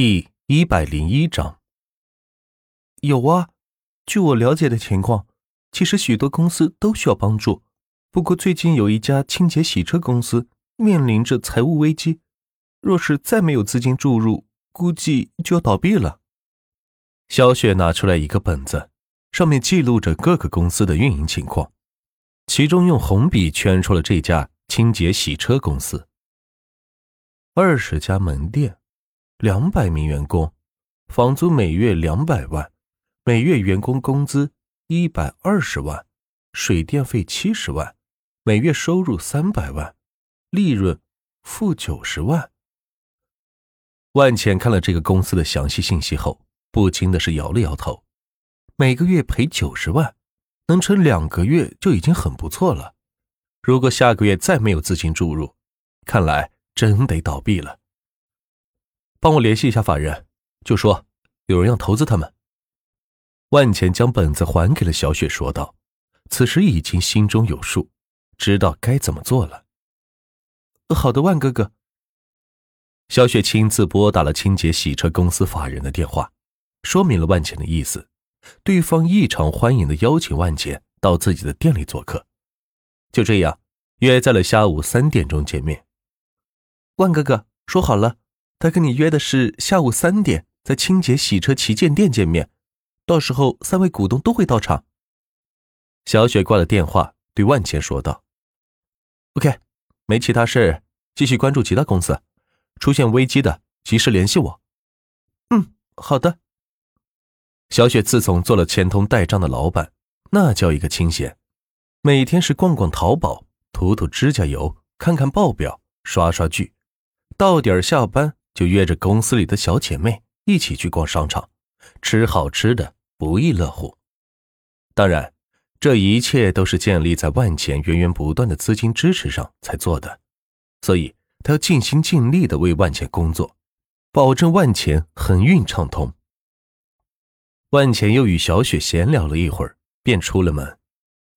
第一百零一章，有啊，据我了解的情况，其实许多公司都需要帮助。不过最近有一家清洁洗车公司面临着财务危机，若是再没有资金注入，估计就要倒闭了。小雪拿出来一个本子，上面记录着各个公司的运营情况，其中用红笔圈出了这家清洁洗车公司，二十家门店。两百名员工，房租每月两百万，每月员工工资一百二十万，水电费七十万，每月收入三百万，利润负九十万。万茜看了这个公司的详细信息后，不禁的是摇了摇头。每个月赔九十万，能撑两个月就已经很不错了。如果下个月再没有资金注入，看来真得倒闭了。帮我联系一下法人，就说有人要投资他们。万钱将本子还给了小雪，说道：“此时已经心中有数，知道该怎么做了。”好的，万哥哥。小雪亲自拨打了清洁洗车公司法人的电话，说明了万钱的意思。对方异常欢迎的邀请万钱到自己的店里做客。就这样，约在了下午三点钟见面。万哥哥，说好了。他跟你约的是下午三点，在清洁洗车旗舰店见面，到时候三位股东都会到场。小雪挂了电话，对万茜说道：“OK，没其他事，继续关注其他公司，出现危机的及时联系我。”嗯，好的。小雪自从做了钱通代账的老板，那叫一个清闲，每天是逛逛淘宝，涂涂指甲油，看看报表，刷刷剧，到点下班。就约着公司里的小姐妹一起去逛商场，吃好吃的，不亦乐乎。当然，这一切都是建立在万钱源源不断的资金支持上才做的，所以他要尽心尽力的为万钱工作，保证万钱横运畅通。万钱又与小雪闲聊了一会儿，便出了门，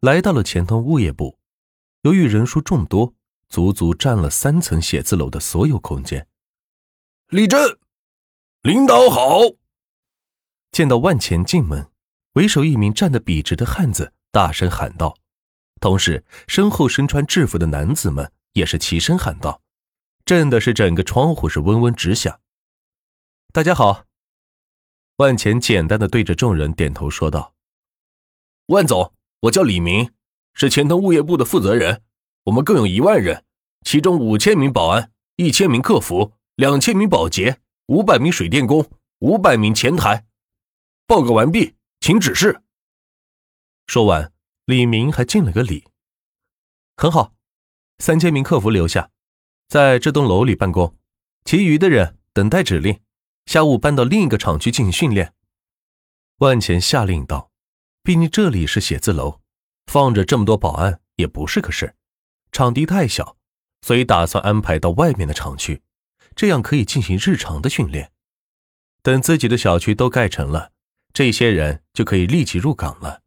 来到了钱通物业部。由于人数众多，足足占了三层写字楼的所有空间。立正，领导好。见到万钱进门，为首一名站得笔直的汉子大声喊道，同时身后身穿制服的男子们也是齐声喊道，震的是整个窗户是嗡嗡直响。大家好，万钱简单的对着众人点头说道：“万总，我叫李明，是钱通物业部的负责人。我们共有一万人，其中五千名保安，一千名客服。”两千名保洁，五百名水电工，五百名前台。报告完毕，请指示。说完，李明还敬了个礼。很好，三千名客服留下，在这栋楼里办公，其余的人等待指令，下午搬到另一个厂区进行训练。万钱下令道：“毕竟这里是写字楼，放着这么多保安也不是个事，场地太小，所以打算安排到外面的厂区。”这样可以进行日常的训练，等自己的小区都盖成了，这些人就可以立即入岗了。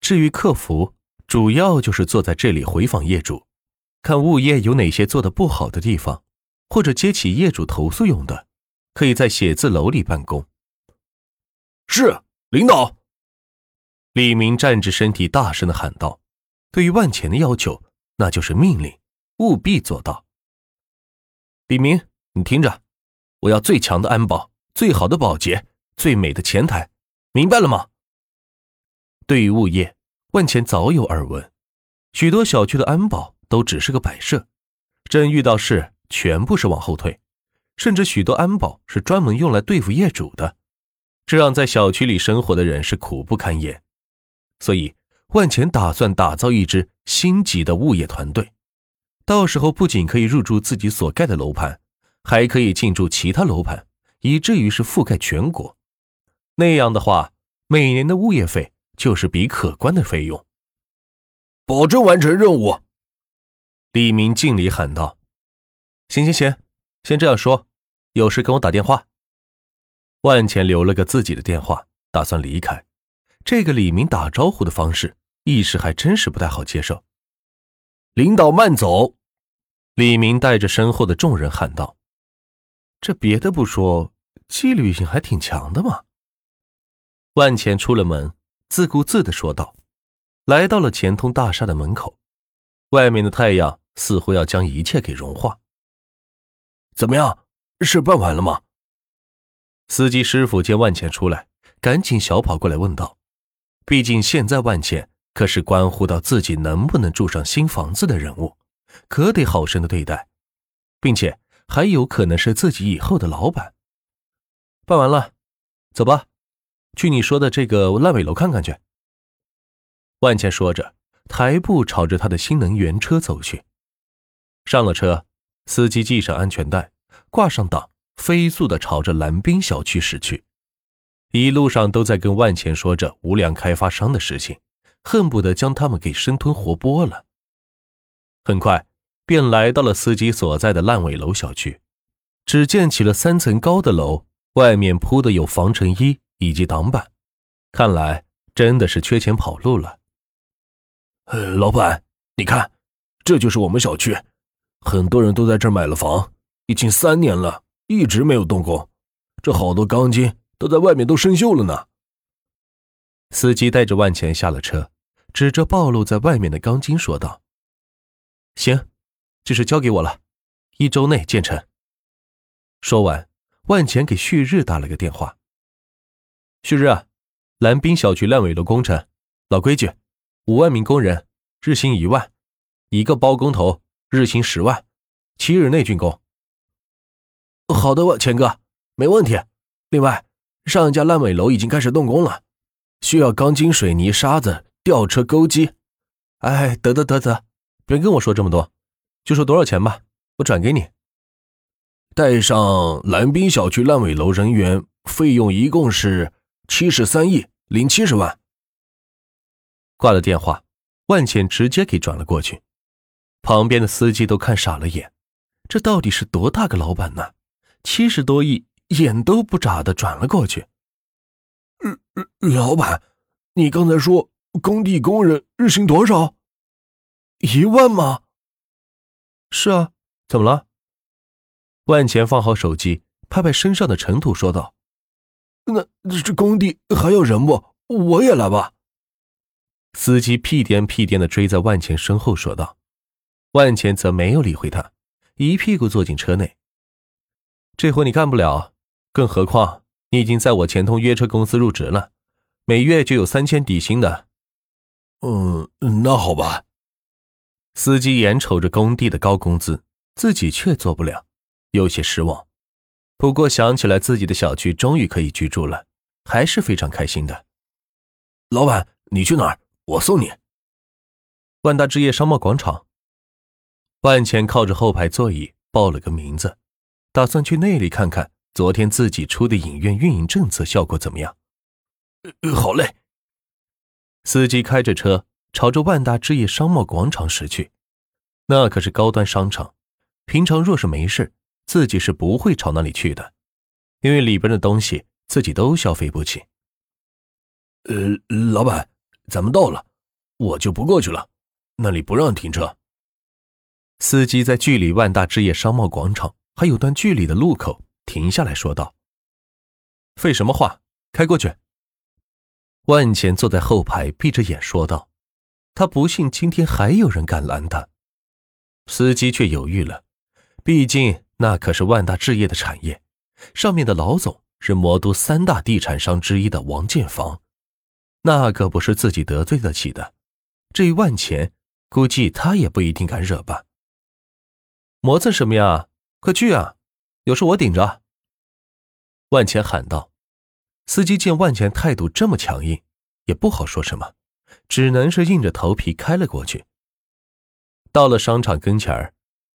至于客服，主要就是坐在这里回访业主，看物业有哪些做的不好的地方，或者接起业主投诉用的，可以在写字楼里办公。是领导。李明站直身体，大声的喊道：“对于万钱的要求，那就是命令，务必做到。”李明。你听着，我要最强的安保，最好的保洁，最美的前台，明白了吗？对于物业，万钱早有耳闻，许多小区的安保都只是个摆设，真遇到事全部是往后退，甚至许多安保是专门用来对付业主的，这让在小区里生活的人是苦不堪言。所以，万钱打算打造一支星级的物业团队，到时候不仅可以入住自己所盖的楼盘。还可以进驻其他楼盘，以至于是覆盖全国。那样的话，每年的物业费就是笔可观的费用。保证完成任务。李明敬礼喊道：“行行行，先这样说，有事跟我打电话。”万钱留了个自己的电话，打算离开。这个李明打招呼的方式，一时还真是不太好接受。领导慢走。李明带着身后的众人喊道。这别的不说，纪律性还挺强的嘛。万钱出了门，自顾自的说道，来到了钱通大厦的门口，外面的太阳似乎要将一切给融化。怎么样，事办完了吗？司机师傅见万钱出来，赶紧小跑过来问道。毕竟现在万钱可是关乎到自己能不能住上新房子的人物，可得好生的对待，并且还有可能是自己以后的老板。办完了，走吧，去你说的这个烂尾楼看看去。万茜说着，抬步朝着他的新能源车走去。上了车，司机系上安全带，挂上档，飞速的朝着蓝冰小区驶去。一路上都在跟万茜说着无良开发商的事情，恨不得将他们给生吞活剥了。很快便来到了司机所在的烂尾楼小区，只见起了三层高的楼，外面铺的有防尘衣以及挡板，看来真的是缺钱跑路了。呃，老板，你看，这就是我们小区，很多人都在这儿买了房，已经三年了，一直没有动工，这好多钢筋。都在外面都生锈了呢。司机带着万钱下了车，指着暴露在外面的钢筋说道：“行，这事交给我了，一周内建成。”说完，万钱给旭日打了个电话：“旭日啊，蓝滨小区烂尾楼工程，老规矩，五万名工人，日薪一万，一个包工头，日薪十万，七日内竣工。”好的，万钱哥，没问题。另外。上一家烂尾楼已经开始动工了，需要钢筋、水泥、沙子、吊车、钩机。哎，得得得得，别跟我说这么多，就说多少钱吧，我转给你。带上蓝滨小区烂尾楼人员，费用一共是七十三亿零七十万。挂了电话，万茜直接给转了过去。旁边的司机都看傻了眼，这到底是多大个老板呢？七十多亿！眼都不眨的转了过去。老板，你刚才说工地工人日薪多少？一万吗？是啊，怎么了？万钱放好手机，拍拍身上的尘土，说道：“那这工地还要人不？我也来吧。”司机屁颠屁颠的追在万钱身后，说道。万钱则没有理会他，一屁股坐进车内。这活你干不了。更何况，你已经在我钱通约车公司入职了，每月就有三千底薪的。嗯，那好吧。司机眼瞅着工地的高工资，自己却做不了，有些失望。不过想起来自己的小区终于可以居住了，还是非常开心的。老板，你去哪儿？我送你。万达置业商贸广场。万钱靠着后排座椅报了个名字，打算去那里看看。昨天自己出的影院运营政策效果怎么样？呃好嘞。司机开着车朝着万达置业商贸广场驶去，那可是高端商场。平常若是没事，自己是不会朝那里去的，因为里边的东西自己都消费不起。呃，老板，咱们到了，我就不过去了，那里不让停车。司机在距离万达置业商贸广场还有段距离的路口。停下来说道：“废什么话，开过去。”万钱坐在后排，闭着眼说道：“他不信今天还有人敢拦他。”司机却犹豫了，毕竟那可是万达置业的产业，上面的老总是魔都三大地产商之一的王建房，那可不是自己得罪得起的。这一万钱，估计他也不一定敢惹吧。磨蹭什么呀？快去啊！有事我顶着。”万钱喊道。司机见万钱态度这么强硬，也不好说什么，只能是硬着头皮开了过去。到了商场跟前儿，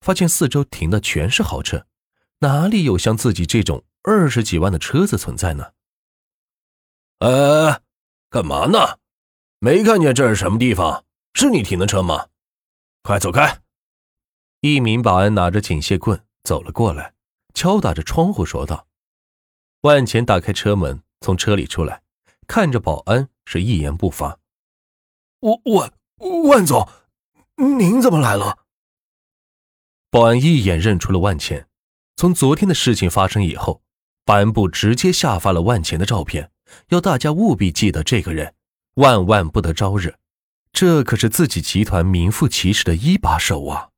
发现四周停的全是豪车，哪里有像自己这种二十几万的车子存在呢？哎，干嘛呢？没看见这是什么地方？是你停的车吗？快走开！一名保安拿着警械棍走了过来。敲打着窗户说道：“万钱打开车门，从车里出来，看着保安是一言不发。我万万总，您怎么来了？”保安一眼认出了万钱。从昨天的事情发生以后，保安部直接下发了万钱的照片，要大家务必记得这个人，万万不得招惹。这可是自己集团名副其实的一把手啊！